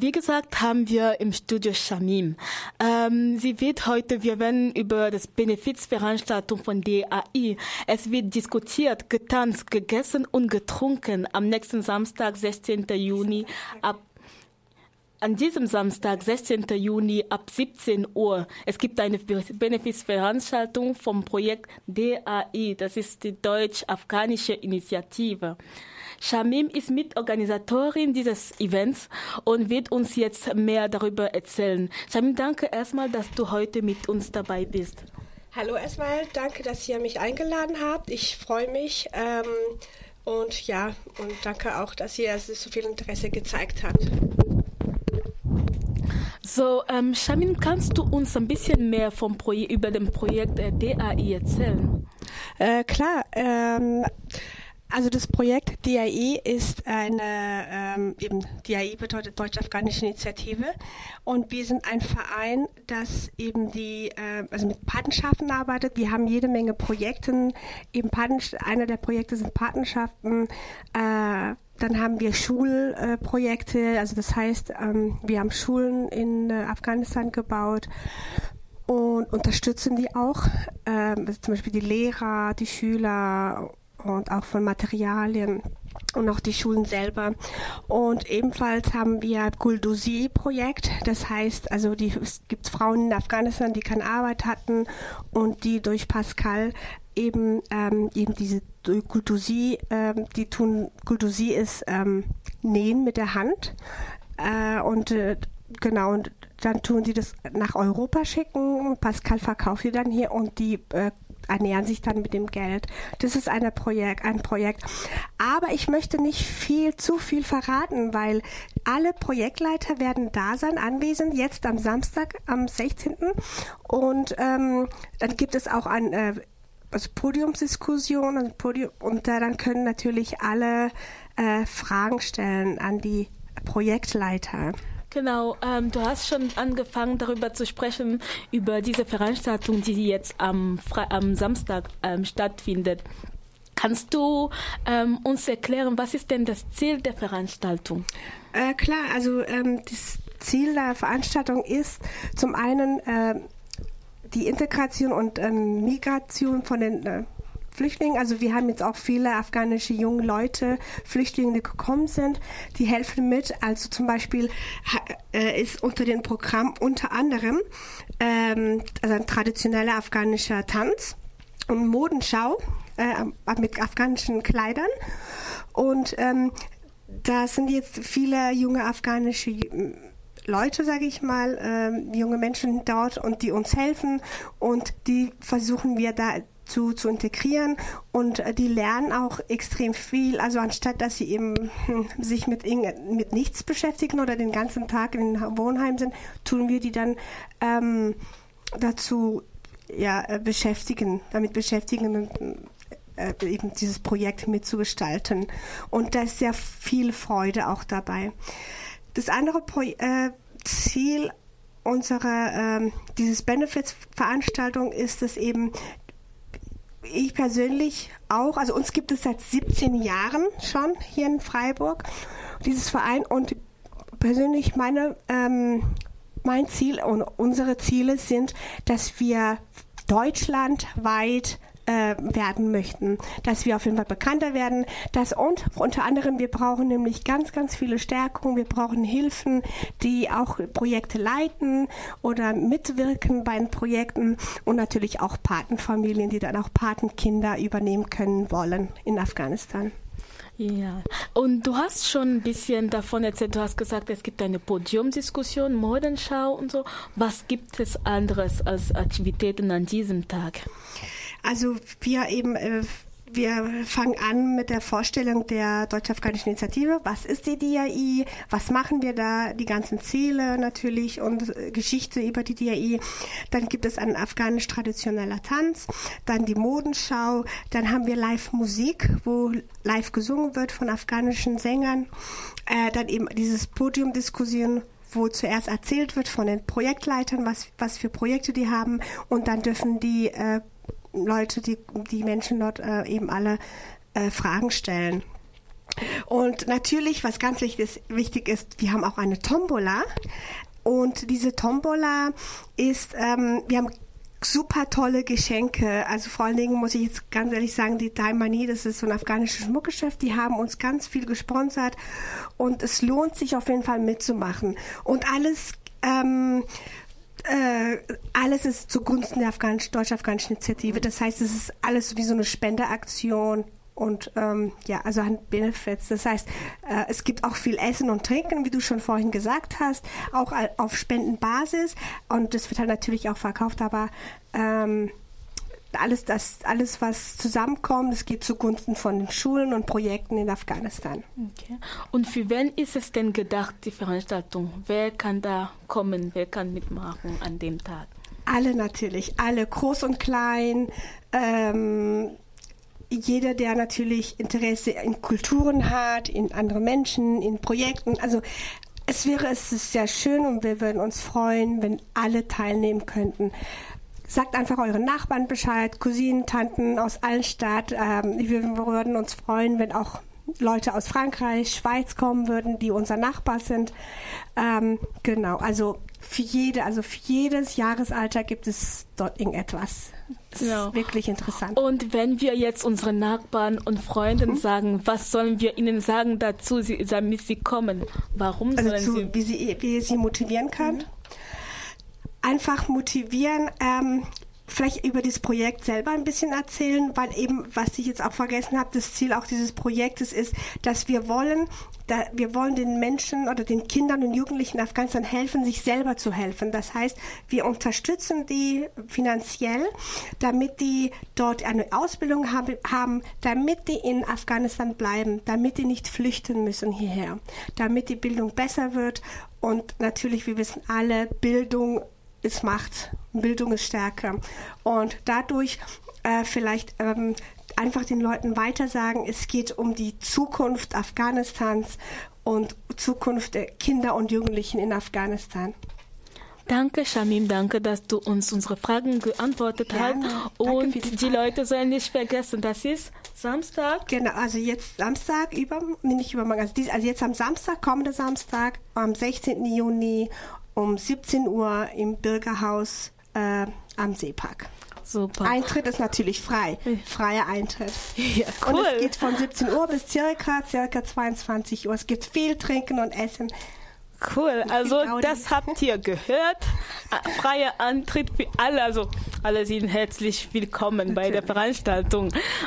Wie gesagt, haben wir im Studio Shamim. Ähm, sie wird heute, wir werden über das Benefizveranstaltung von DAI. Es wird diskutiert, getanzt, gegessen und getrunken am nächsten Samstag, 16. Juni ab an diesem Samstag, 16. Juni ab 17 Uhr. Es gibt eine Benefizveranstaltung vom Projekt DAI, das ist die Deutsch-Afghanische Initiative. Shamim ist Mitorganisatorin dieses Events und wird uns jetzt mehr darüber erzählen. Shamim, danke erstmal, dass du heute mit uns dabei bist. Hallo erstmal, danke, dass ihr mich eingeladen habt. Ich freue mich ähm, und ja, und danke auch, dass ihr so viel Interesse gezeigt habt. So, ähm, Shamin, kannst du uns ein bisschen mehr vom Projekt, über dem Projekt äh, DAI erzählen? Äh, klar. Ähm, also das Projekt DAI ist eine, ähm, eben DAI bedeutet Deutsch-Afghanische Initiative. Und wir sind ein Verein, das eben die, äh, also mit Patenschaften arbeitet. Wir haben jede Menge Projekte, eben Paten, einer der Projekte sind Patenschaften, äh, dann haben wir Schulprojekte, äh, also das heißt, ähm, wir haben Schulen in äh, Afghanistan gebaut und unterstützen die auch, ähm, also zum Beispiel die Lehrer, die Schüler und auch von Materialien und auch die Schulen selber. Und ebenfalls haben wir Guldusi-Projekt, das heißt, also die, es gibt Frauen in Afghanistan, die keine Arbeit hatten und die durch Pascal eben ähm, eben diese Guldusi, ähm, die tun Guldusi ist ähm, nähen mit der Hand äh, und äh, genau und dann tun die das nach Europa schicken. Pascal verkauft die dann hier und die äh, ernähren sich dann mit dem Geld. Das ist eine Projekt, ein Projekt. Aber ich möchte nicht viel, zu viel verraten, weil alle Projektleiter werden da sein, anwesend, jetzt am Samstag, am 16. Und ähm, dann gibt es auch ein äh, also Podiumsdiskussion also Podium, und da dann können natürlich alle äh, Fragen stellen an die Projektleiter. Genau, ähm, du hast schon angefangen darüber zu sprechen, über diese Veranstaltung, die jetzt am, Fre am Samstag ähm, stattfindet. Kannst du ähm, uns erklären, was ist denn das Ziel der Veranstaltung? Äh, klar, also ähm, das Ziel der Veranstaltung ist zum einen äh, die Integration und ähm, Migration von den äh, Flüchtlingen. Also wir haben jetzt auch viele afghanische junge Leute, Flüchtlinge, die gekommen sind, die helfen mit. Also zum Beispiel äh, ist unter dem Programm unter anderem ähm, also ein traditioneller afghanischer Tanz und Modenschau äh, mit afghanischen Kleidern. Und ähm, da sind jetzt viele junge afghanische Leute, sage ich mal, äh, junge Menschen dort und die uns helfen und die versuchen wir da zu, zu integrieren und äh, die lernen auch extrem viel. Also anstatt, dass sie eben hm, sich mit, mit nichts beschäftigen oder den ganzen Tag in Wohnheim sind, tun wir die dann ähm, dazu ja, äh, beschäftigen, damit beschäftigen und äh, eben dieses Projekt mitzugestalten. Und da ist sehr viel Freude auch dabei. Das andere Pro äh, Ziel unserer ähm, dieses Benefits-Veranstaltung ist es eben ich persönlich auch, also uns gibt es seit 17 Jahren schon hier in Freiburg, dieses Verein. Und persönlich meine, ähm, mein Ziel und unsere Ziele sind, dass wir deutschlandweit äh, werden möchten, dass wir auf jeden Fall bekannter werden, dass und unter anderem wir brauchen nämlich ganz, ganz viele Stärkungen, wir brauchen Hilfen, die auch Projekte leiten oder mitwirken bei den Projekten und natürlich auch Patenfamilien, die dann auch Patenkinder übernehmen können wollen in Afghanistan. Ja, und du hast schon ein bisschen davon erzählt, du hast gesagt, es gibt eine Podiumdiskussion, Modenschau und so. Was gibt es anderes als Aktivitäten an diesem Tag? Also wir eben äh, wir fangen an mit der Vorstellung der Deutsch-Afghanischen Initiative. Was ist die DAI? Was machen wir da? Die ganzen Ziele natürlich und äh, Geschichte über die DAI. Dann gibt es einen afghanisch traditioneller Tanz, dann die Modenschau, dann haben wir Live-Musik, wo live gesungen wird von afghanischen Sängern. Äh, dann eben dieses Podiumdiskussion, wo zuerst erzählt wird von den Projektleitern, was, was für Projekte die haben und dann dürfen die äh, Leute, die, die Menschen dort äh, eben alle äh, Fragen stellen. Und natürlich, was ganz wichtig ist, wir haben auch eine Tombola. Und diese Tombola ist, ähm, wir haben super tolle Geschenke. Also vor allen Dingen muss ich jetzt ganz ehrlich sagen, die Daimani, das ist so ein afghanisches Schmuckgeschäft, die haben uns ganz viel gesponsert und es lohnt sich auf jeden Fall mitzumachen. Und alles ähm, äh, alles ist zugunsten der Afghanisch, deutsch-afghanischen Initiative. Das heißt, es ist alles wie so eine Spendeaktion und ähm, ja, also an Benefits. Das heißt, äh, es gibt auch viel Essen und Trinken, wie du schon vorhin gesagt hast, auch auf Spendenbasis und das wird halt natürlich auch verkauft, aber ähm, alles, das, alles, was zusammenkommt, es geht zugunsten von den Schulen und Projekten in Afghanistan. Okay. Und für wen ist es denn gedacht, die Veranstaltung? Wer kann da kommen? Wer kann mitmachen an dem Tag? Alle natürlich, alle, groß und klein. Ähm, jeder, der natürlich Interesse in Kulturen hat, in andere Menschen, in Projekten. Also es wäre es ist sehr schön und wir würden uns freuen, wenn alle teilnehmen könnten. Sagt einfach euren Nachbarn Bescheid, Cousinen, Tanten aus allen Stadt. Ähm, wir würden uns freuen, wenn auch Leute aus Frankreich, Schweiz kommen würden, die unser Nachbar sind. Ähm, genau, also für jede, also für jedes Jahresalter gibt es dort irgendetwas. Das genau. ist wirklich interessant. Und wenn wir jetzt unseren Nachbarn und Freunden mhm. sagen, was sollen wir ihnen sagen dazu, damit sie kommen? Warum also sollen zu, sie? Wie sie, wie sie motivieren kann. Mhm einfach motivieren, ähm, vielleicht über das Projekt selber ein bisschen erzählen, weil eben, was ich jetzt auch vergessen habe, das Ziel auch dieses Projektes ist, dass wir wollen, da, wir wollen den Menschen oder den Kindern und Jugendlichen in Afghanistan helfen, sich selber zu helfen. Das heißt, wir unterstützen die finanziell, damit die dort eine Ausbildung haben damit die in Afghanistan bleiben, damit die nicht flüchten müssen hierher, damit die Bildung besser wird und natürlich, wir wissen alle, Bildung ist Macht, Bildung ist Stärke. Und dadurch äh, vielleicht ähm, einfach den Leuten weitersagen, es geht um die Zukunft Afghanistans und Zukunft der Kinder und Jugendlichen in Afghanistan. Danke, Shamim, danke, dass du uns unsere Fragen geantwortet Gerne. hast. Und die Leute sollen nicht vergessen, das ist Samstag. Genau, also jetzt Samstag, über, nicht übermorgen, also, also jetzt am Samstag, kommende Samstag, am 16. Juni um 17 Uhr im Bürgerhaus äh, am Seepark. Super. Eintritt ist natürlich frei. Freier Eintritt. Ja, cool. Und es geht von 17 Uhr bis circa, circa 22 Uhr. Es gibt viel Trinken und Essen. Cool, also das habt ihr gehört. Freier Antritt für alle, also alle sind herzlich willkommen bei der Veranstaltung.